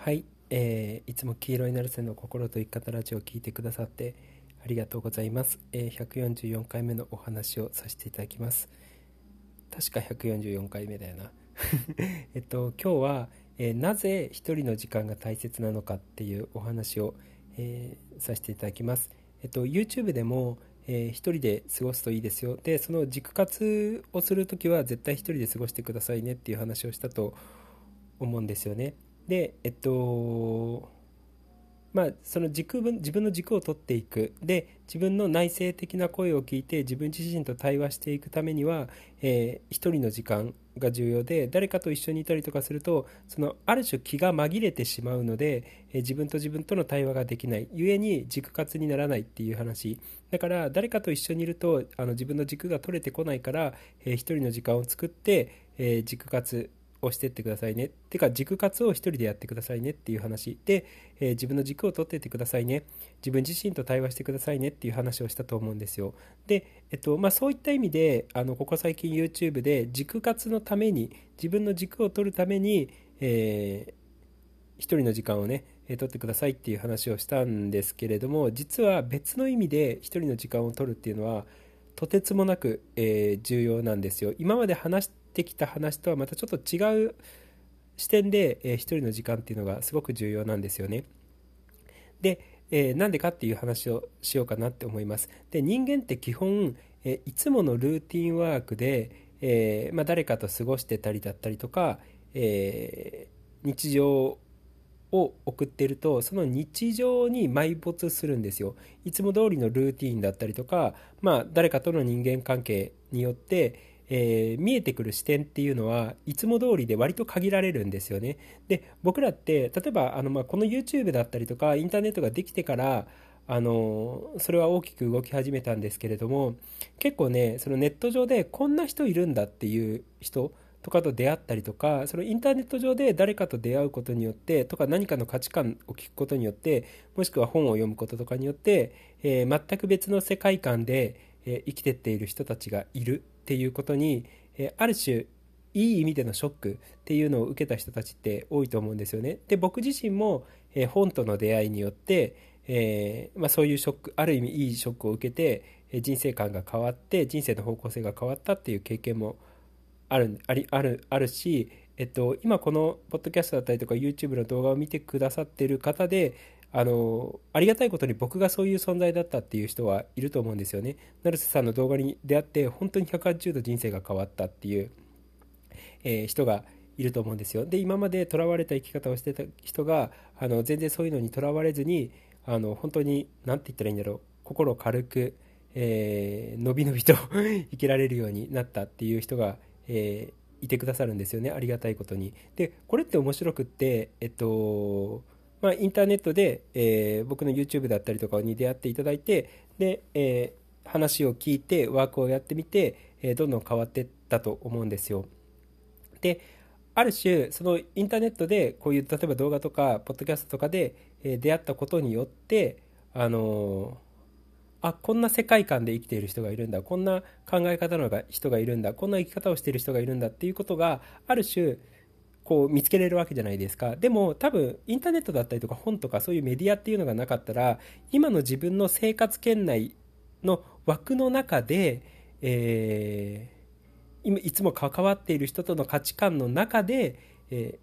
はい、えー、いつも黄色いナルセの心と生き方ラジオを聞いてくださってありがとうございます、えー、144回目のお話をさせていただきます。確か144回目だよな。えっと今日は、えー、なぜ一人の時間が大切なのかっていうお話を、えー、させていただきます。えっと YouTube でもえー、人で過ごすといいですよ。でその軸活をする時は絶対一人で過ごしてくださいねっていう話をしたと思うんですよね。でえっとまあその軸分自分の軸を取っていく。で自分の内省的な声を聞いて自分自身と対話していくためには、えー、一人の時間が重要で誰かと一緒にいたりとかするとそのある種気が紛れてしまうので、えー、自分と自分との対話ができない。故に軸活にならないっていう話。だから誰かと一緒にいるとあの自分の軸が取れてこないから、えー、一人の時間を作って、えー、軸活をしてってくださいね。てか軸活を一人でやってくださいねっていう話で、えー、自分の軸を取ってってくださいね。自分自身と対話してくださいねっていう話をしたと思うんですよ。で、えっとまあ、そういった意味であのここ最近 YouTube で軸活のために自分の軸を取るために、えー、一人の時間をね取ってくださいっていう話をしたんですけれども実は別の意味で一人の時間を取るっていうのはとてつもなく、えー、重要なんですよ今まで話してきた話とはまたちょっと違う視点で、えー、一人の時間っていうのがすごく重要なんですよね。で、えー、なんでかっていう話をしようかなって思います。で人間って基本、えー、いつものルーティンワークで、えー、まあ、誰かと過ごしてたりだったりとか、え日常を送っているとその日常に埋没するんですよいつも通りのルーティンだったりとか、まあ、誰かとの人間関係によってえー、見えてくる視点っていうのはいつも通りで割と限られるんですよね。で僕らって例えばあの、まあ、この YouTube だったりとかインターネットができてからあのそれは大きく動き始めたんですけれども結構ねそのネット上でこんな人いるんだっていう人とかと出会ったりとかそのインターネット上で誰かと出会うことによってとか何かの価値観を聞くことによってもしくは本を読むこととかによって、えー、全く別の世界観で、え、生きてっている人たちがいるっていうことに、えある種いい意味でのショックっていうのを受けた人たちって多いと思うんですよね。で僕自身も、え本との出会いによって、えー、まあ、そういうショックある意味いいショックを受けて、え人生観が変わって人生の方向性が変わったっていう経験もあるありあるあるし、えっと、今このポッドキャストだったりとか YouTube の動画を見てくださってる方であのありがたいことに僕がそういう存在だったっていう人はいると思うんですよね。成瀬さんの動画に出会って本当に180度人生が変わったっていう、えー、人がいると思うんですよ。で今までとらわれた生き方をしてた人があの全然そういうのにとらわれずにあの本当に何て言ったらいいんだろう心軽く、えー、のびのびと 生きられるようになったっていう人が、えー、いてくださるんですよねありがたいことに。でこれって面白くってえっとまあ、インターネットで、えー、僕の YouTube だったりとかに出会っていただいてで、えー、話を聞いてワークをやってみて、えー、どんどん変わっていったと思うんですよ。である種そのインターネットでこういう例えば動画とかポッドキャストとかで、え出会ったことによってあのあこんな世界観で生きている人がいるんだこんな考え方の人がいるんだこんな生き方をしている人がいるんだっていうことがある種こう見つけれるわけじゃないですか。でも多分インターネットだったりとか本とかそういうメディアっていうのがなかったら今の自分の生活圏内の枠の中で、えー、今いつも関わっている人との価値観の中で、え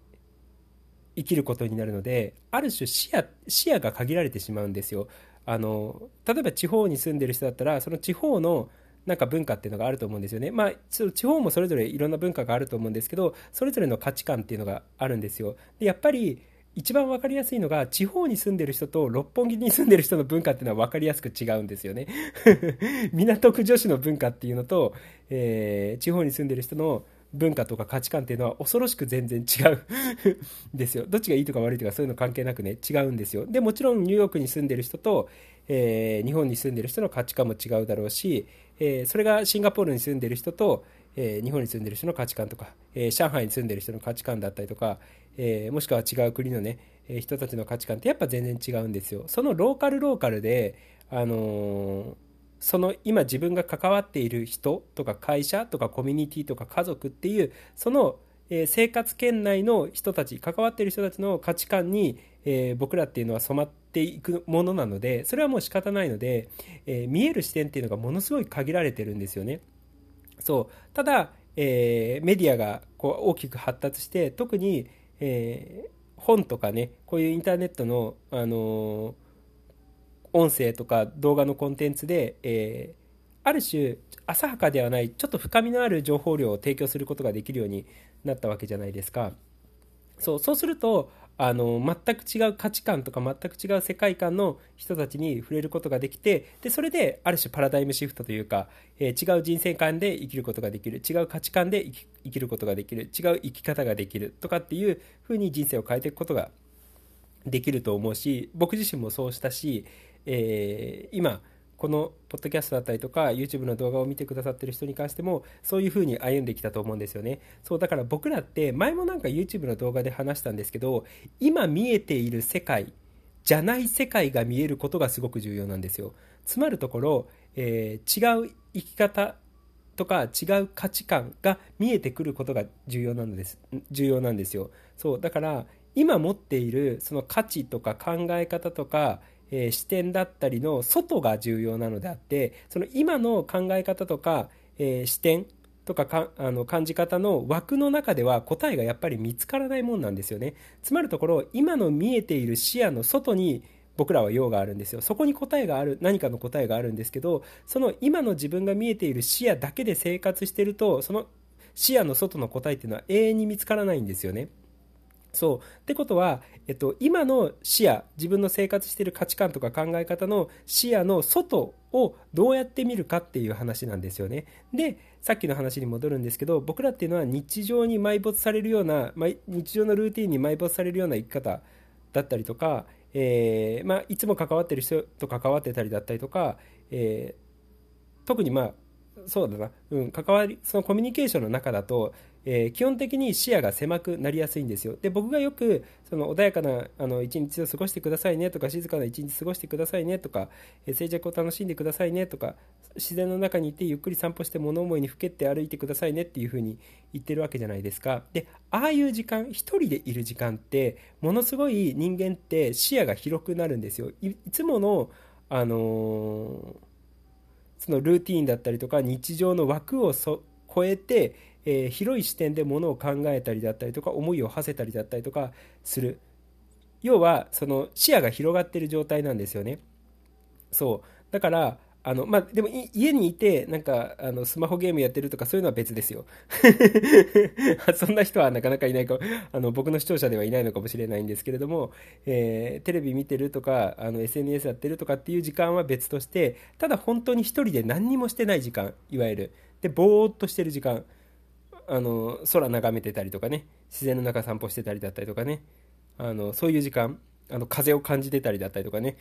ー、生きることになるのである種視野視野が限られてしまうんですよ。あの例えば地方に住んでる人だったらその地方のなんか文化っていうのがあると思うんですよね。まあ、地方もそれぞれいろんな文化があると思うんですけど、それぞれの価値観っていうのがあるんですよ。でやっぱり、一番分かりやすいのが地方に住んでる人と六本木に住んでる人の文化っていうのは分かりやすく違うんですよね 港区女子の文化っていうのと、えー、地方に住んでる人の文化とか価値観っていうのは恐ろしく全然違う ですよどっちがいいとか悪いとかそういうの関係なくね違うんですよでもちろんニューヨークに住んでる人と、えー、日本に住んでる人の価値観も違うだろうし、えー、それがシンガポールに住んでる人と、えー、日本に住んでる人の価値観とか、え上海に住んでる人の価値観だったりとか、えもしくは違う国のね、え人たちの価値観ってやっぱ全然違うんですよ。そのローカルローカルであのその今自分が関わっている人とか会社とかコミュニティとか家族っていうそのえ、生活圏内の人たち関わっている人たちの価値観に、え、僕らっていうのは染まってていくものなのでそれはもう仕方ないので、えー、見える視点っていうのがものすごい限られてるんですよね。そうただ、えメディアがこう大きく発達して特に、え本とかねこういうインターネットの、あの音声とか動画のコンテンツで、えある種浅はかではないちょっと深みのある情報量を提供することができるようになったわけじゃないですか。そうそうするとあの全く違う価値観とか全く違う世界観の人たちに触れることができてでそれである種パラダイムシフトというか、えー、違う人生観で生きることができる。違う価値観で生きることができる。違う生き方ができるとかっていうふうに人生を変えていくことができると思うし僕自身もそうしたし、えー、今このポッドキャストだったりとか YouTube の動画を見てくださってる人に関してもそういう風に歩んできたと思うんですよね。そうだから僕らって前もなんか YouTube の動画で話したんですけど今見えている世界じゃない世界が見えることがすごく重要なんですよ。つまるところ、えー、違う生き方とか違う価値観が見えてくることが重要なのです重要なんですよ。そうだから今持っているその価値とか考え方とかえー、視点だったりの外が重要なのであってその今の考え方とか、えー、視点とかかあの感じ方の枠の中では答えがやっぱり見つからないもんなんですよね。つまるところ今の見えている視野の外に僕らは用があるんですよ。そこに答えがある何かの答えがあるんですけどその今の自分が見えている視野だけで生活してるとその視野の外の答えっていうのは永遠に見つからないんですよね。そう。ってことは、えっと、今の視野自分の生活している価値観とか考え方の視野の外をどうやって見るかっていう話なんですよね。でさっきの話に戻るんですけど僕らっていうのは日常に埋没されるような日常のルーティンに埋没されるような生き方だったりとか、えー、まあ、いつも関わってる人と関わってたりだったりとか、えー、特にまあそうだな、うん、関わりそのコミュニケーションの中だとえー、基本的に視野が狭くなりやすいんですよ。で、僕がよく、その穏やかなあの一日を過ごしてくださいねとか、静かな一日過ごしてくださいねとか、えー、静寂を楽しんでくださいねとか、自然の中にいてゆっくり散歩して物思いにふけって歩いてくださいねっていうふうに言ってるわけじゃないですか。で、ああいう時間、一人でいる時間って、ものすごい人間って視野が広くなるんですよ。いつもの、あのー、そのルーティンだったりとか日常の枠を超えてえー、広い視点でものを考えたりだったりとか思いを馳せたりだったりとかする。要はその視野が広がってる状態なんですよね。そう。だからあのまあ、でも家にいてなんかあのスマホゲームやってるとかそういうのは別ですよ。そんな人はなかなかいないかあの僕の視聴者ではいないのかもしれないんですけれども、えー、テレビ見てるとかあの SNS やってるとかっていう時間は別としてただ本当に一人で何にもしてない時間いわゆる。でぼーっとしてる時間。あの空眺めてたりとかね自然の中散歩してたりだったりとかねあのそういう時間あの風を感じてたりだったりとかね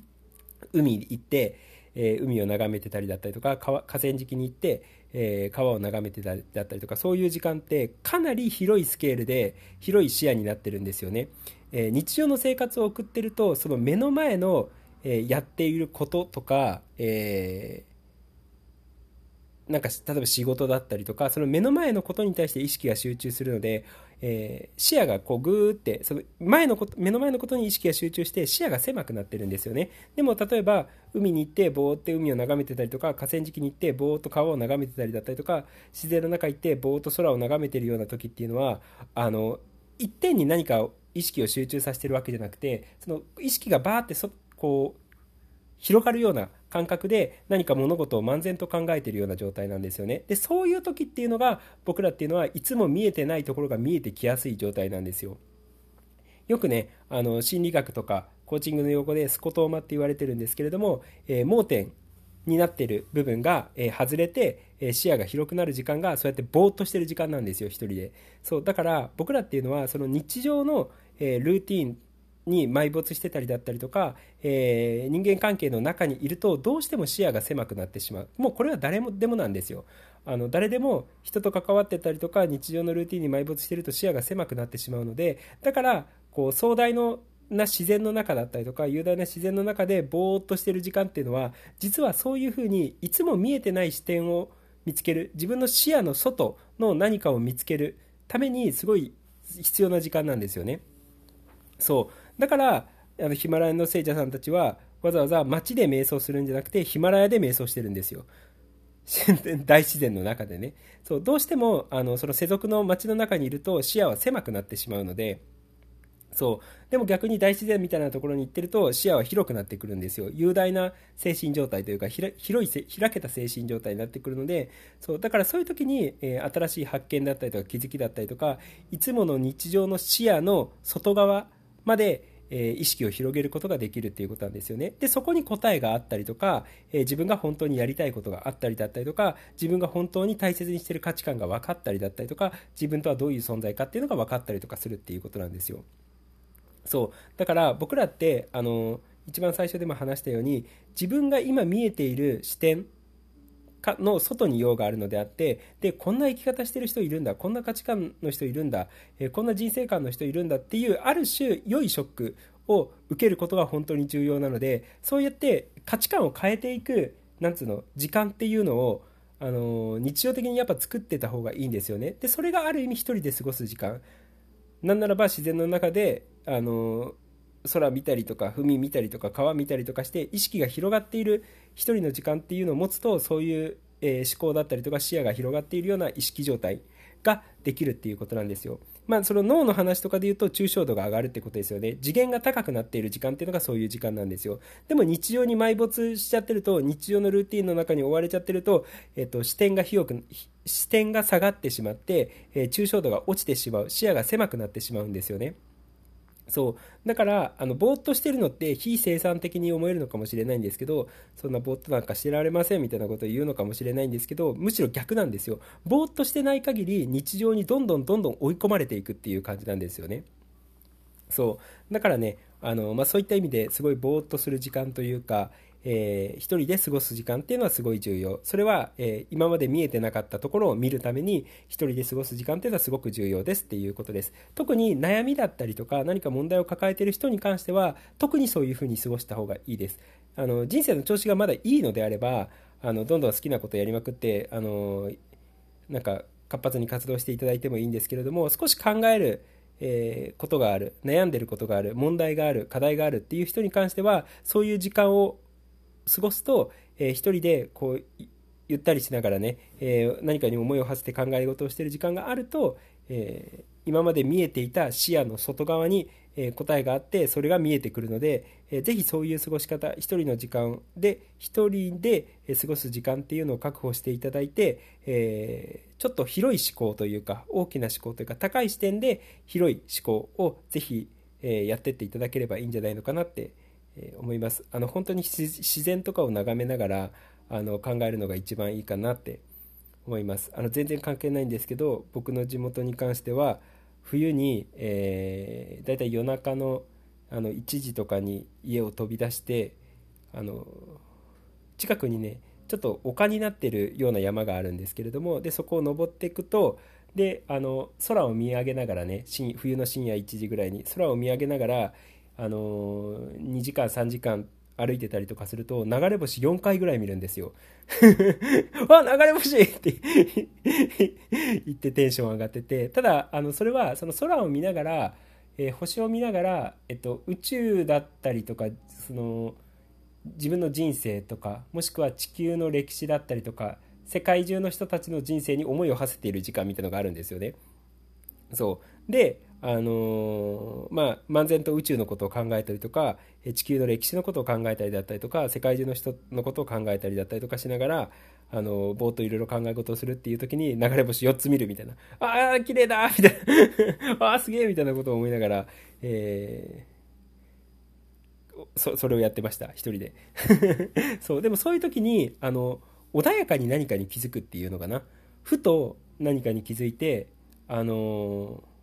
海行って、えー、海を眺めてたりだったりとか川河川敷に行って、えー、川を眺めてたりだったりとかそういう時間ってかなり広いスケールで広い視野になってるんですよね、えー、日常の生活を送ってるとその目の前の、えやっていることとか、えなんか例えば仕事だったりとかその目の前のことに対して意識が集中するので、えー、視野がこうグーってその前のこと目の前のことに意識が集中して視野が狭くなってるんですよね。でも例えば海に行ってぼーって海を眺めてたりとか河川敷に行ってぼーっと川を眺めてたりだったりとか自然の中行ってぼーっと空を眺めてるような時っていうのはあの一点に何か意識を集中させてるわけじゃなくてその意識がバーってそこう広がるような感覚で何か物事を漫然と考えているような状態なんですよね。で、そういう時っていうのが僕らっていうのはいつも見えてないところが見えてきやすい状態なんですよ。よくね、あの心理学とかコーチングの用語でスコトーマって言われてるんですけれども、えー、盲点になっている部分が、えー、外れて、えー、視野が広くなる時間がそうやってぼーっとしてる時間なんですよ、一人で。そう、だから僕らっていうのはその日常の、えー、ルーティンに埋没してたりだったりとか、えー、人間関係の中にいるとどうしても視野が狭くなってしまう。もうこれは誰もでもなんですよ。あの誰でも人と関わってたりとか日常のルーティンに埋没してると視野が狭くなってしまうのでだからこう壮大のな自然の中だったりとか雄大な自然の中でぼーっとしてる時間っていうのは実はそういうふうにいつも見えてない視点を見つける自分の視野の外の何かを見つけるためにすごい必要な時間なんですよね。そう。だからあのヒマラヤの聖者さんたちはわざわざ街で瞑想するんじゃなくてヒマラヤで瞑想してるんですよ。大自然の中でね。そうどうしてもあのその世俗の街の中にいると視野は狭くなってしまうのでそう。でも逆に大自然みたいなところに行ってると視野は広くなってくるんですよ。雄大な精神状態というか広い開けた精神状態になってくるのでそう。だからそういう時に、えー、新しい発見だったりとか気づきだったりとかいつもの日常の視野の外側までえ意識を広げることができるっていうことなんですよね。で、そこに答えがあったりとか、え自分が本当にやりたいことがあったりだったりとか、自分が本当に大切にしてる価値観が分かったりだったりとか、自分とはどういう存在かっていうのが分かったりとかするっていうことなんですよ。そう。だから僕らって、あの、一番最初でも話したように、自分が今見えている視点かの外に用があるのであってでこんな生き方してる人いるんだこんな価値観の人いるんだ、えこんな人生観の人いるんだっていうある種良いショックを受けることが本当に重要なのでそうやって価値観を変えていくなんつうの時間っていうのをあの日常的にやっぱ作ってた方がいいんですよね。でそれがある意味一人で過ごす時間。なんならば自然の中であの空見たりとか海見たりとか川見たりとかして意識が広がっている一人の時間っていうのを持つとそういう、え、思考だったりとか視野が広がっているような意識状態ができるっていうことなんですよ。まあ、その脳の話とかで言うと抽象度が上がるってことですよね。次元が高くなっている時間っていうのがそういう時間なんですよ。でも日常に埋没しちゃってると、日常のルーティンの中に追われちゃってると、えっと、視点が広く、視点が下がってしまって、えー、抽象度が落ちてしまう、視野が狭くなってしまうんですよね。そう。だから、あの、ぼーっとしてるのって非生産的に思えるのかもしれないんですけど、そんなぼーっとなんかしてられませんみたいなことを言うのかもしれないんですけど、むしろ逆なんですよ。ぼーっとしてない限り日常にどんどんどんどん追い込まれていくっていう感じなんですよね。そう。だからね、あの、まあ、そういった意味ですごいぼーっとする時間というか、えー、一人で過ごす時間っていうのはすごい重要。それは、えー、今まで見えてなかったところを見るために、一人で過ごす時間っていうのはすごく重要ですっていうことです。特に悩みだったりとか、何か問題を抱えてる人に関しては、特にそういうふうに過ごした方がいいです。あの、人生の調子がまだいいのであれば、あの、どんどん好きなことやりまくって、あの、なんか、活発に活動していただいてもいいんですけれども、少し考える、えー、ことがある、悩んでることがある、問題がある、課題があるっていう人に関しては、そういう時間を過ごすと、えー、一人でこうゆったりしながらね、えー、何かに思いを馳せて考え事をしている時間があると、えー、今まで見えていた視野の外側に、えー、答えがあってそれが見えてくるので、えー、ぜひそういう過ごし方一人の時間で一人で過ごす時間っていうのを確保していただいて、えー、ちょっと広い思考というか大きな思考というか高い視点で広い思考をぜひ、えー、やってっていただければいいんじゃないのかなって思います。あの本当に自然とかを眺めながらあの考えるのが一番いいかなって思います。あの全然関係ないんですけど僕の地元に関しては冬に、えー、だいたい夜中のあの1時とかに家を飛び出してあの近くにねちょっと丘になってるような山があるんですけれどもでそこを登っていくとであの空を見上げながらね冬の深夜1時ぐらいに空を見上げながらあの2時間3時間歩いてたりとかすると流れ星4回ぐらい見るんですよ。わ流れ星って言ってテンション上がっててただあのそれはその空を見ながら、えー、星を見ながら、えっと、宇宙だったりとかその自分の人生とかもしくは地球の歴史だったりとか世界中の人たちの人生に思いを馳せている時間みたいなのがあるんですよね。そうであのまあ、漫然と宇宙のことを考えたりとか地球の歴史のことを考えたりだったりとか世界中の人のことを考えたりだったりとかしながらあのぼーっといろいろ考え事をするっていう時に流れ星4つ見るみたいな「ああ綺麗だ!」みたいな「ああすげえ!」みたいなことを思いながら、えー、そそれをやってました一人で そうでもそういう時にあの穏やかに何かに気づくっていうのかなふと何かに気づいてあのー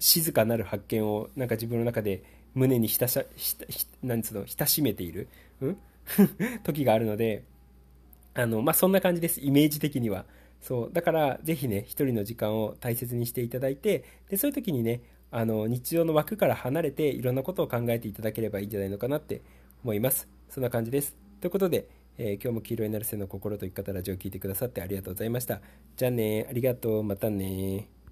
静かなる発見をなんか自分の中で胸にひたしひひなんつうのひたしめている、うん、時があるのであの、まあ、そんな感じですイメージ的には。そうだからぜひね一人の時間を大切にしていただいてでそういう時にねあの日常の枠から離れていろんなことを考えていただければいいんじゃないのかなって思います。そんな感じです。ということで、えー、今日も黄色いなるせの心と生き方ラジオを聞いてくださってありがとうございました。じゃあねありがとう、またね